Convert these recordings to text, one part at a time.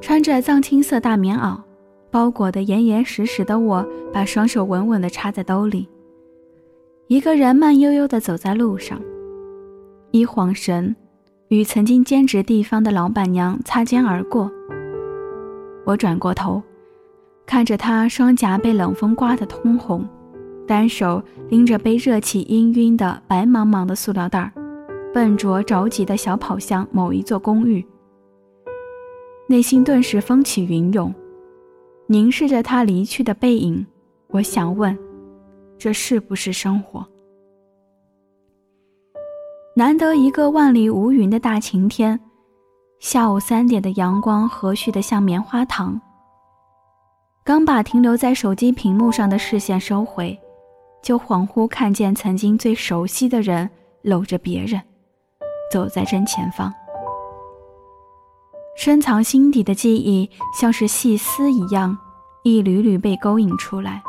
穿着藏青色大棉袄，包裹得严严实实的我，把双手稳稳地插在兜里。一个人慢悠悠地走在路上，一晃神，与曾经兼职地方的老板娘擦肩而过。我转过头，看着她双颊被冷风刮得通红，单手拎着被热气氤氲的白茫茫的塑料袋儿，笨拙着急地小跑向某一座公寓。内心顿时风起云涌，凝视着他离去的背影，我想问：这是不是生活？难得一个万里无云的大晴天，下午三点的阳光和煦的像棉花糖。刚把停留在手机屏幕上的视线收回，就恍惚看见曾经最熟悉的人搂着别人，走在正前方。深藏心底的记忆，像是细丝一样，一缕缕被勾引出来。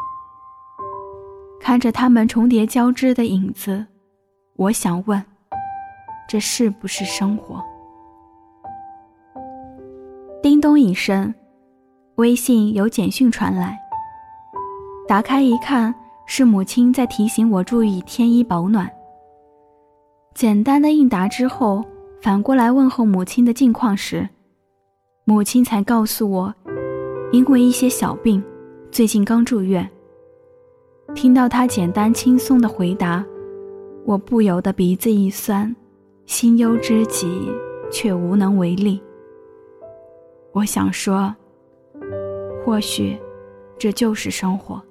看着他们重叠交织的影子，我想问：这是不是生活？叮咚一声，微信有简讯传来。打开一看，是母亲在提醒我注意添衣保暖。简单的应答之后，反过来问候母亲的近况时。母亲才告诉我，因为一些小病，最近刚住院。听到他简单轻松的回答，我不由得鼻子一酸，心忧之极，却无能为力。我想说，或许这就是生活。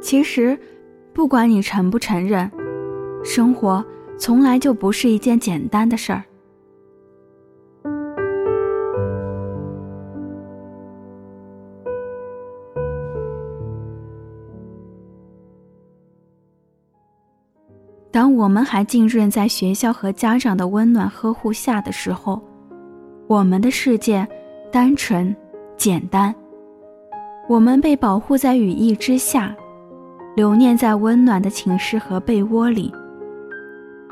其实，不管你承不承认，生活。从来就不是一件简单的事儿。当我们还浸润在学校和家长的温暖呵护下的时候，我们的世界单纯简单。我们被保护在羽翼之下，留念在温暖的寝室和被窝里。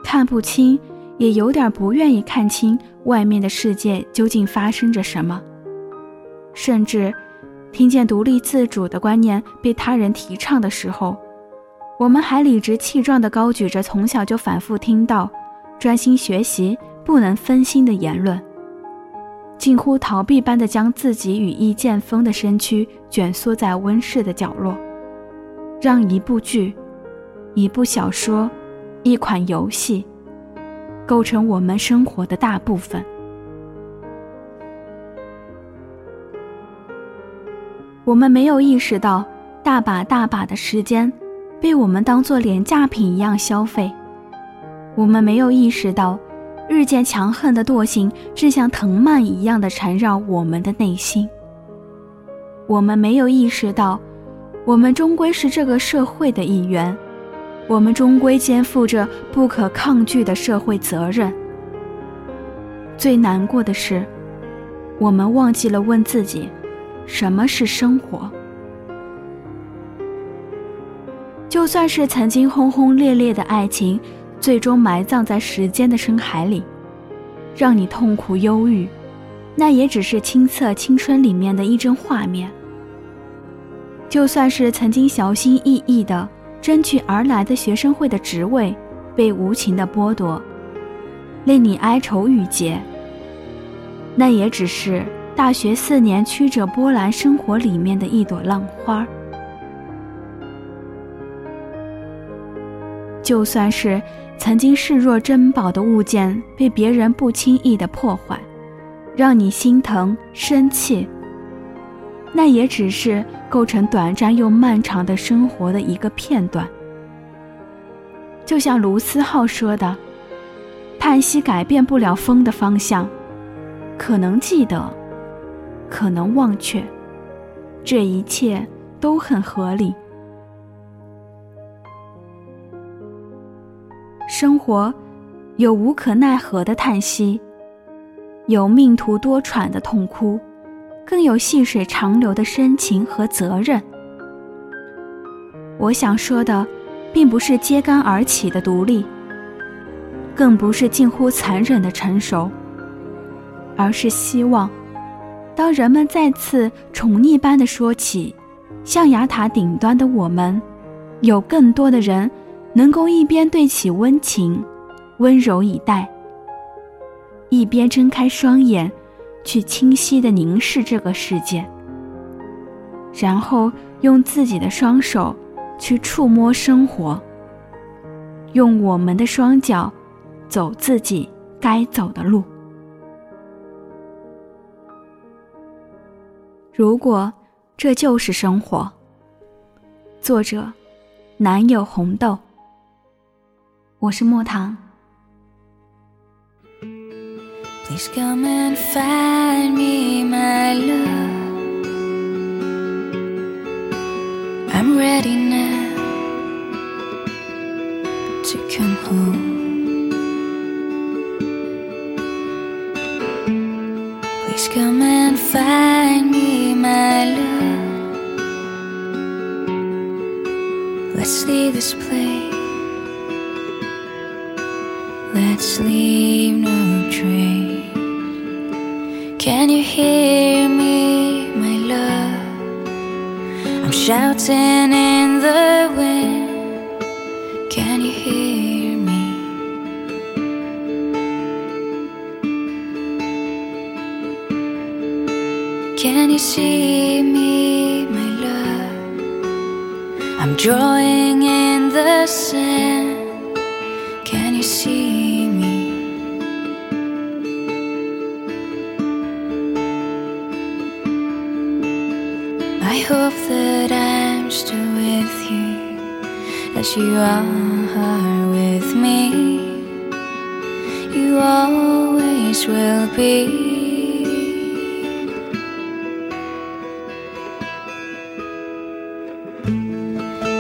看不清，也有点不愿意看清外面的世界究竟发生着什么。甚至，听见独立自主的观念被他人提倡的时候，我们还理直气壮地高举着从小就反复听到“专心学习，不能分心”的言论，近乎逃避般地将自己羽翼渐丰的身躯卷缩在温室的角落，让一部剧、一部小说。一款游戏，构成我们生活的大部分。我们没有意识到，大把大把的时间被我们当做廉价品一样消费。我们没有意识到，日渐强横的惰性正像藤蔓一样的缠绕我们的内心。我们没有意识到，我们终归是这个社会的一员。我们终归肩负着不可抗拒的社会责任。最难过的是，我们忘记了问自己：什么是生活？就算是曾经轰轰烈烈的爱情，最终埋葬在时间的深海里，让你痛苦忧郁，那也只是青涩青春里面的一帧画面。就算是曾经小心翼翼的。争取而来的学生会的职位被无情的剥夺，令你哀愁郁结。那也只是大学四年曲折波澜生活里面的一朵浪花。就算是曾经视若珍宝的物件被别人不轻易的破坏，让你心疼生气。那也只是构成短暂又漫长的生活的一个片段。就像卢思浩说的：“叹息改变不了风的方向，可能记得，可能忘却，这一切都很合理。生活有无可奈何的叹息，有命途多舛的痛哭。”更有细水长流的深情和责任。我想说的，并不是揭竿而起的独立，更不是近乎残忍的成熟，而是希望，当人们再次宠溺般的说起象牙塔顶端的我们，有更多的人能够一边对其温情、温柔以待，一边睁开双眼，去清晰的凝视这个世界，然后用自己的双手去触摸生活，用我们的双脚。走自己该走的路。如果这就是生活。作者：南有红豆。我是莫糖。Please come and find me, my love. I'm ready now to come home. Please come and find me, my love. Let's leave this place. Let's leave no trace. Can you hear me, my love? I'm shouting in the wind. Can you hear? Me? Can you see me, my love? I'm drawing in the sand. You are with me. You always will be.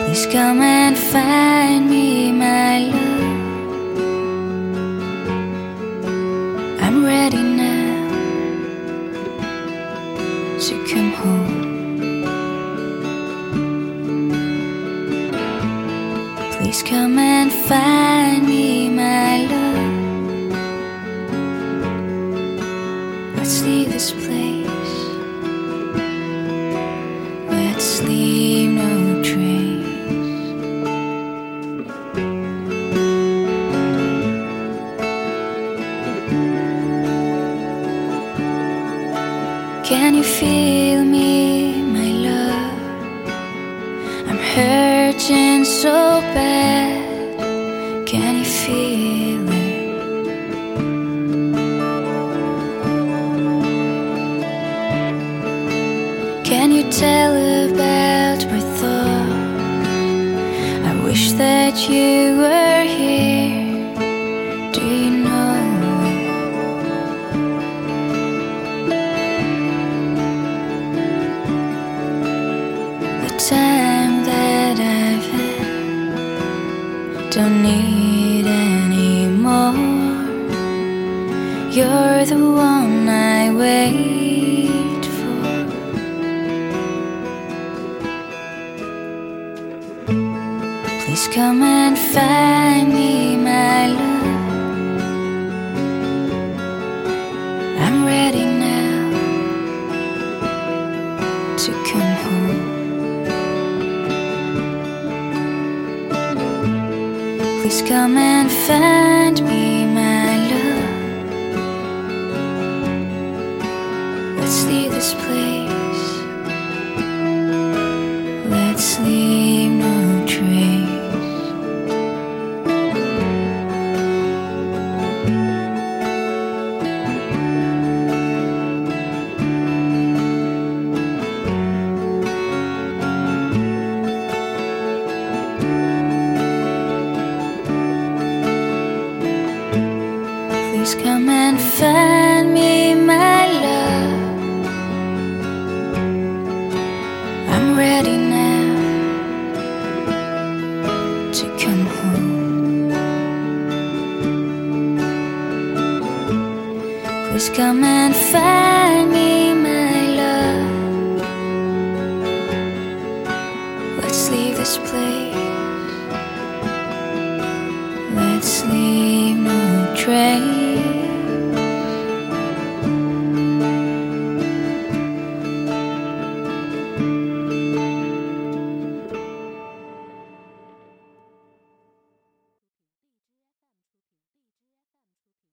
Please come and find 你 that you were here. Do you know? the time that I've had. Don't need any more. You're the one Please come and find me, my love. I'm ready now to come home. Please come and find me, my love. Let's leave this place. Come and find me, my love. Let's leave this place. Let's leave no train.